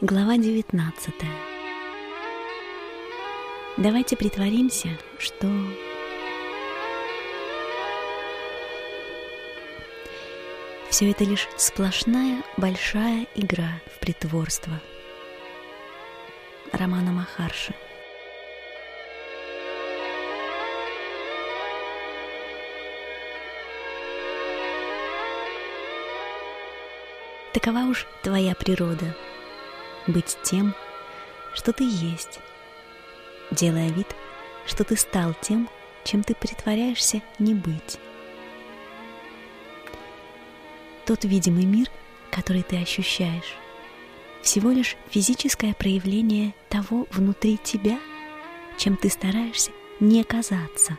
Глава 19 Давайте притворимся, что... Все это лишь сплошная большая игра в притворство. Романа Махарши. Такова уж твоя природа — быть тем, что ты есть, делая вид, что ты стал тем, чем ты притворяешься не быть. Тот видимый мир, который ты ощущаешь, всего лишь физическое проявление того внутри тебя, чем ты стараешься не казаться.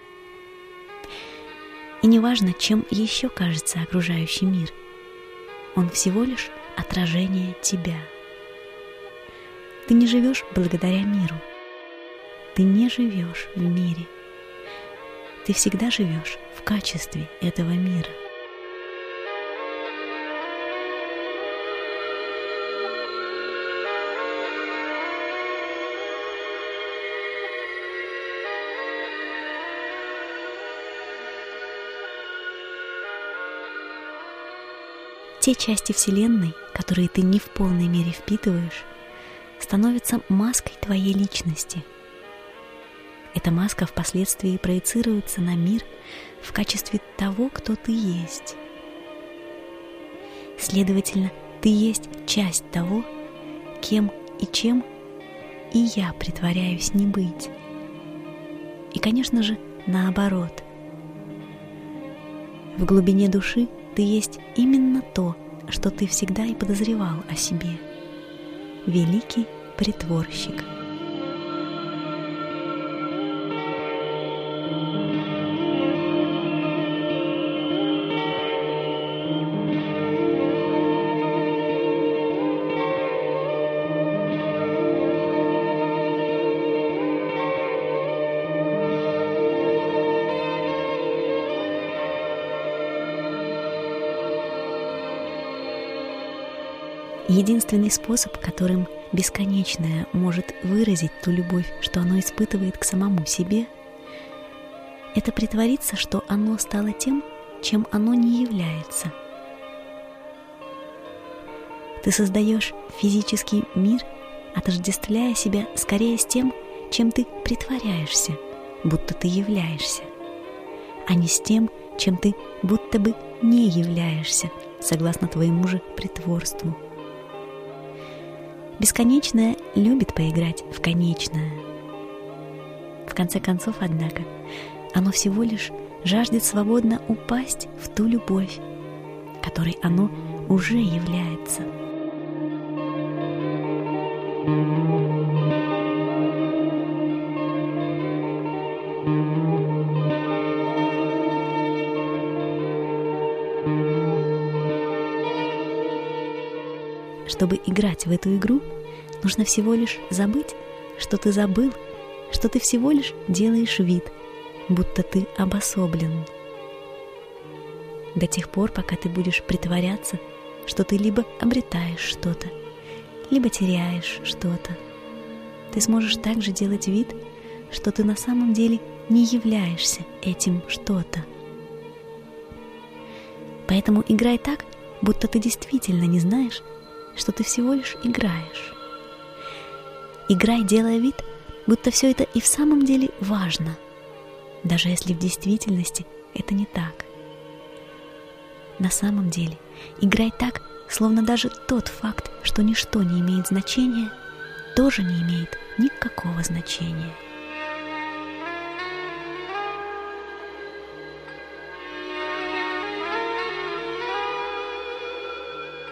И неважно, чем еще кажется окружающий мир, он всего лишь отражение тебя – ты не живешь благодаря миру. Ты не живешь в мире. Ты всегда живешь в качестве этого мира. Те части Вселенной, которые ты не в полной мере впитываешь, становится маской твоей личности. Эта маска впоследствии проецируется на мир в качестве того, кто ты есть. Следовательно, ты есть часть того, кем и чем и я притворяюсь не быть. И, конечно же, наоборот. В глубине души ты есть именно то, что ты всегда и подозревал о себе – великий притворщик. Единственный способ, которым бесконечное может выразить ту любовь, что оно испытывает к самому себе, это притвориться, что оно стало тем, чем оно не является. Ты создаешь физический мир, отождествляя себя скорее с тем, чем ты притворяешься, будто ты являешься, а не с тем, чем ты будто бы не являешься, согласно твоему же притворству – Бесконечное любит поиграть в конечное. В конце концов, однако, оно всего лишь жаждет свободно упасть в ту любовь, которой оно уже является. Чтобы играть в эту игру, нужно всего лишь забыть, что ты забыл, что ты всего лишь делаешь вид, будто ты обособлен. До тех пор, пока ты будешь притворяться, что ты либо обретаешь что-то, либо теряешь что-то. Ты сможешь также делать вид, что ты на самом деле не являешься этим что-то. Поэтому играй так, будто ты действительно не знаешь, что ты всего лишь играешь. Играй, делая вид, будто все это и в самом деле важно, даже если в действительности это не так. На самом деле, играй так, словно даже тот факт, что ничто не имеет значения, тоже не имеет никакого значения.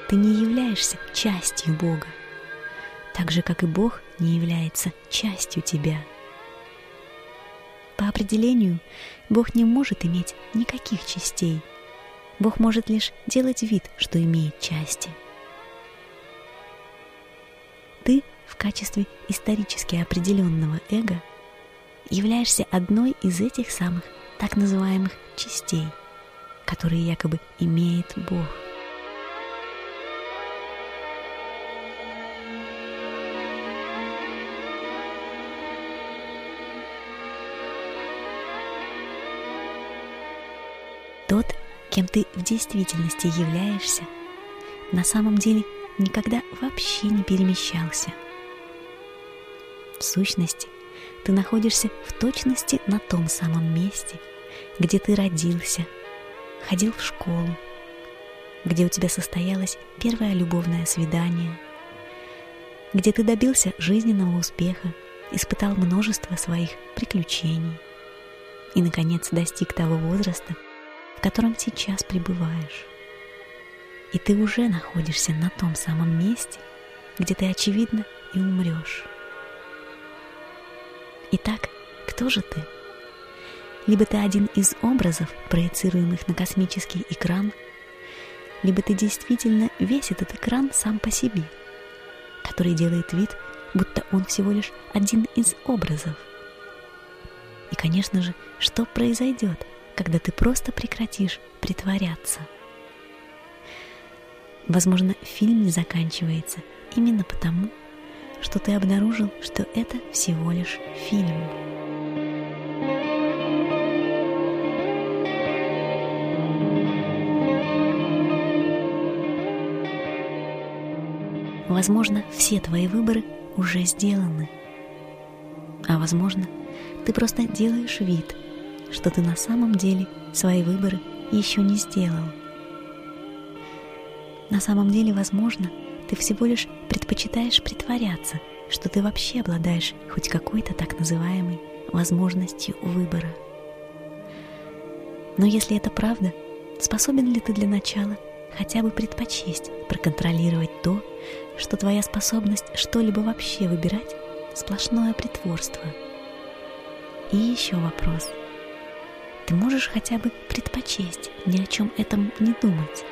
Ты не являешься частью Бога, так же, как и Бог не является частью тебя. По определению, Бог не может иметь никаких частей. Бог может лишь делать вид, что имеет части. Ты в качестве исторически определенного эго являешься одной из этих самых так называемых частей, которые якобы имеет Бог. Кем ты в действительности являешься, на самом деле никогда вообще не перемещался. В сущности, ты находишься в точности на том самом месте, где ты родился, ходил в школу, где у тебя состоялось первое любовное свидание, где ты добился жизненного успеха, испытал множество своих приключений и, наконец, достиг того возраста, в котором сейчас пребываешь. И ты уже находишься на том самом месте, где ты, очевидно, и умрешь. Итак, кто же ты? Либо ты один из образов, проецируемых на космический экран, либо ты действительно весь этот экран сам по себе, который делает вид, будто он всего лишь один из образов. И, конечно же, что произойдет, когда ты просто прекратишь притворяться? Возможно, фильм не заканчивается именно потому, что ты обнаружил, что это всего лишь фильм. Возможно, все твои выборы уже сделаны. А возможно, ты просто делаешь вид, что ты на самом деле свои выборы еще не сделал. На самом деле, возможно, ты всего лишь предпочитаешь притворяться, что ты вообще обладаешь хоть какой-то так называемой возможностью выбора. Но если это правда, способен ли ты для начала хотя бы предпочесть проконтролировать то, что твоя способность что-либо вообще выбирать – сплошное притворство? И еще вопрос. Ты можешь хотя бы предпочесть ни о чем этом не думать?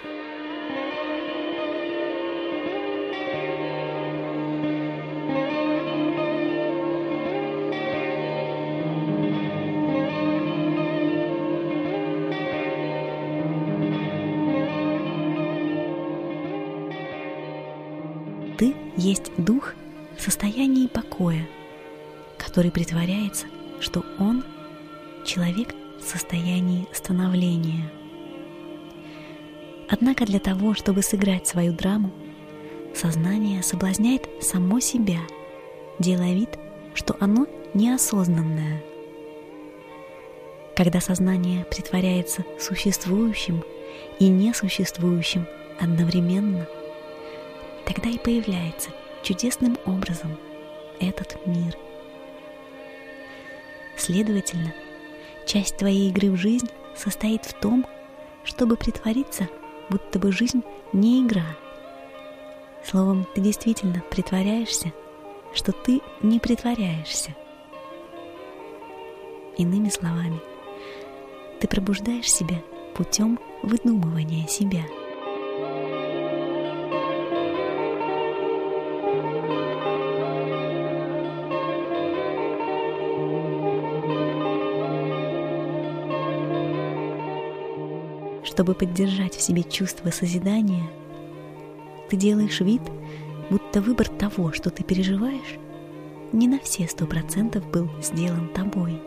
есть дух в состоянии покоя, который притворяется, что он — человек в состоянии становления. Однако для того, чтобы сыграть свою драму, сознание соблазняет само себя, делая вид, что оно неосознанное. Когда сознание притворяется существующим и несуществующим одновременно — тогда и появляется чудесным образом этот мир. Следовательно, часть твоей игры в жизнь состоит в том, чтобы притвориться, будто бы жизнь не игра. Словом, ты действительно притворяешься, что ты не притворяешься. Иными словами, ты пробуждаешь себя путем выдумывания себя – Чтобы поддержать в себе чувство созидания, ты делаешь вид, будто выбор того, что ты переживаешь, не на все сто процентов был сделан тобой.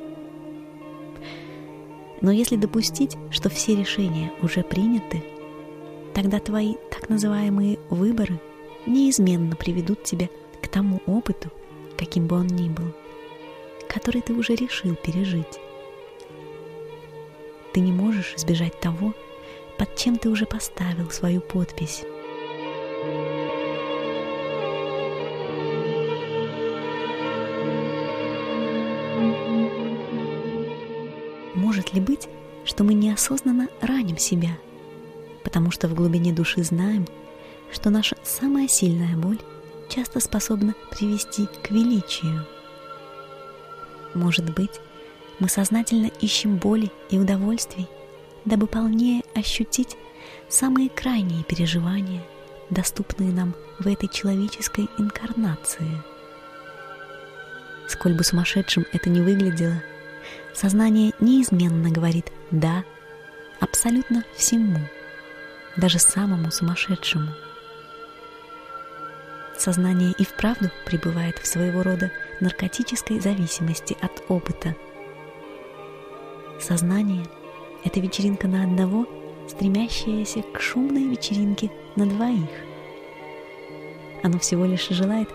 Но если допустить, что все решения уже приняты, тогда твои так называемые выборы неизменно приведут тебя к тому опыту, каким бы он ни был, который ты уже решил пережить. Ты не можешь избежать того, под чем ты уже поставил свою подпись. Может ли быть, что мы неосознанно раним себя, потому что в глубине души знаем, что наша самая сильная боль часто способна привести к величию? Может быть, мы сознательно ищем боли и удовольствий, дабы полнее ощутить самые крайние переживания, доступные нам в этой человеческой инкарнации. Сколь бы сумасшедшим это ни выглядело, сознание неизменно говорит «да» абсолютно всему, даже самому сумасшедшему. Сознание и вправду пребывает в своего рода наркотической зависимости от опыта. Сознание — Это вечеринка на одного, стремящаяся к шумной вечеринке на двоих. Оно всего лишь желает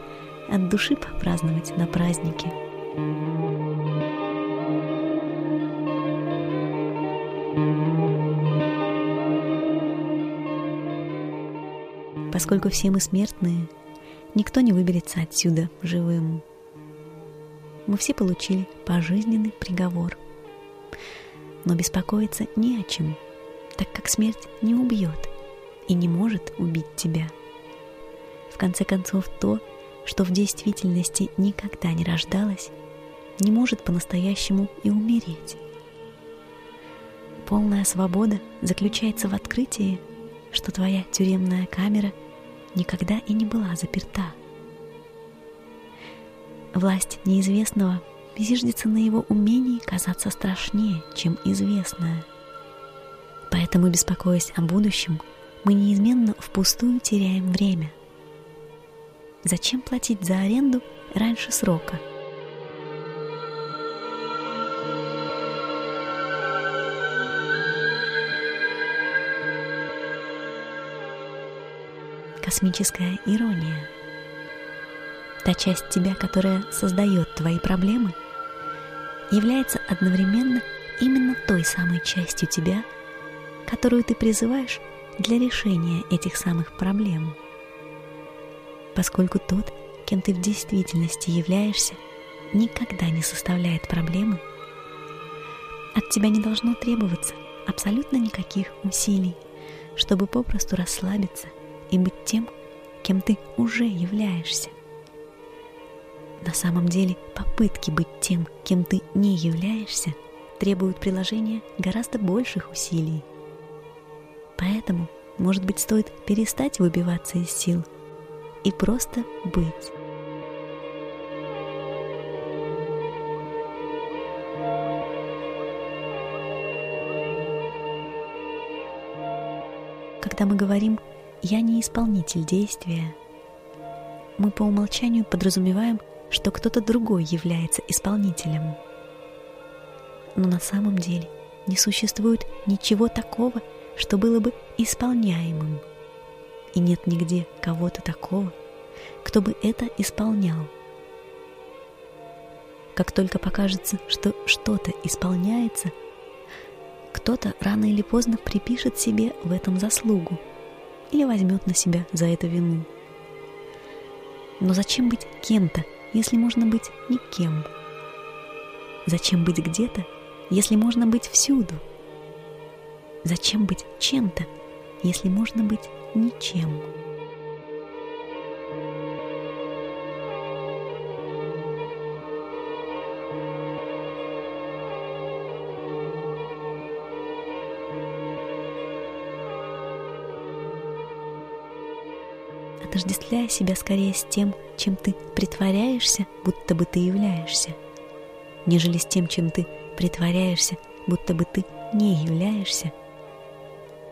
от души попраздновать на празднике. Поскольку все мы смертные, никто не выберется отсюда живым. Мы все получили пожизненный приговор. Но беспокоиться не о чем, так как смерть не убьет и не может убить тебя. В конце концов, то, что в действительности никогда не рождалось, не может по-настоящему и умереть. Полная свобода заключается в открытии, что твоя тюремная камера никогда и не была заперта. Власть неизвестного зиждется на его умении казаться страшнее, чем известное. Поэтому, беспокоясь о будущем, мы неизменно впустую теряем время. Зачем платить за аренду раньше срока? Космическая ирония – Та часть тебя, которая создает твои проблемы, является одновременно именно той самой частью тебя, которую ты призываешь для решения этих самых проблем. Поскольку тот, кем ты в действительности являешься, никогда не составляет проблемы, от тебя не должно требоваться абсолютно никаких усилий, чтобы попросту расслабиться и быть тем, кем ты уже являешься. На самом деле попытки быть тем, кем ты не являешься, требуют приложения гораздо больших усилий. Поэтому, может быть, стоит перестать выбиваться из сил и просто быть. Когда мы говорим «я не исполнитель действия», мы по умолчанию подразумеваем – что кто-то другой является исполнителем. Но на самом деле не существует ничего такого, что было бы исполняемым. И нет нигде кого-то такого, кто бы это исполнял. Как только покажется, что что-то исполняется, кто-то рано или поздно припишет себе в этом заслугу или возьмет на себя за это вину. Но зачем быть кем-то, если можно быть никем? Зачем быть где-то, если можно быть всюду? Зачем быть чем-то, если можно быть ничем? Отождествляя себя скорее с тем, чем ты притворяешься, будто бы ты являешься, нежели с тем, чем ты притворяешься, будто бы ты не являешься,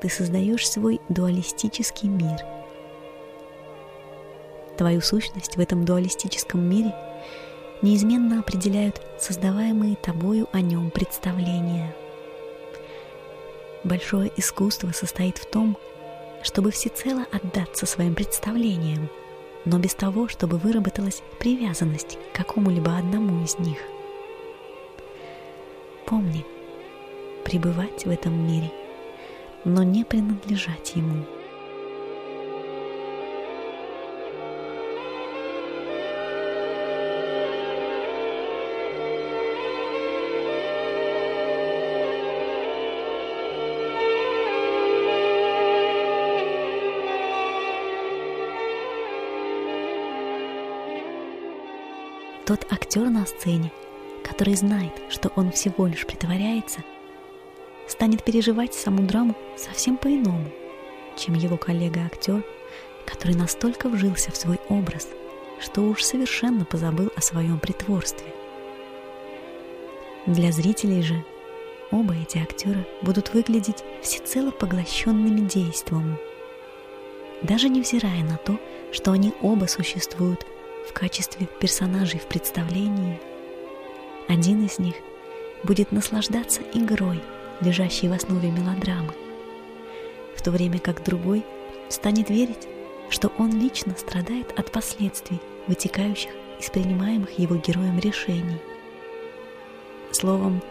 ты создаешь свой дуалистический мир. Твою сущность в этом дуалистическом мире неизменно определяют создаваемые тобою о нем представления. Большое искусство состоит в том, чтобы всецело отдаться своим представлениям, но без того, чтобы выработалась привязанность к какому-либо одному из них. Помни, пребывать в этом мире, но не принадлежать ему – Тот актер на сцене, который знает, что он всего лишь притворяется, станет переживать саму драму совсем по-иному, чем его коллега-актер, который настолько вжился в свой образ, что уж совершенно позабыл о своем притворстве. Для зрителей же оба эти актера будут выглядеть всецело поглощенными действом, даже невзирая на то, что они оба существуют в качестве персонажей в представлении, один из них будет наслаждаться игрой лежащей в основе мелодрамы, в то время как другой станет верить, что он лично страдает от последствий, вытекающих из принимаемых его героем решений. Словом,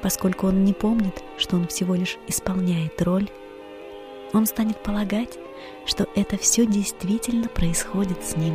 поскольку он не помнит, что он всего лишь исполняет роль, он станет полагать, что это все действительно происходит с ним.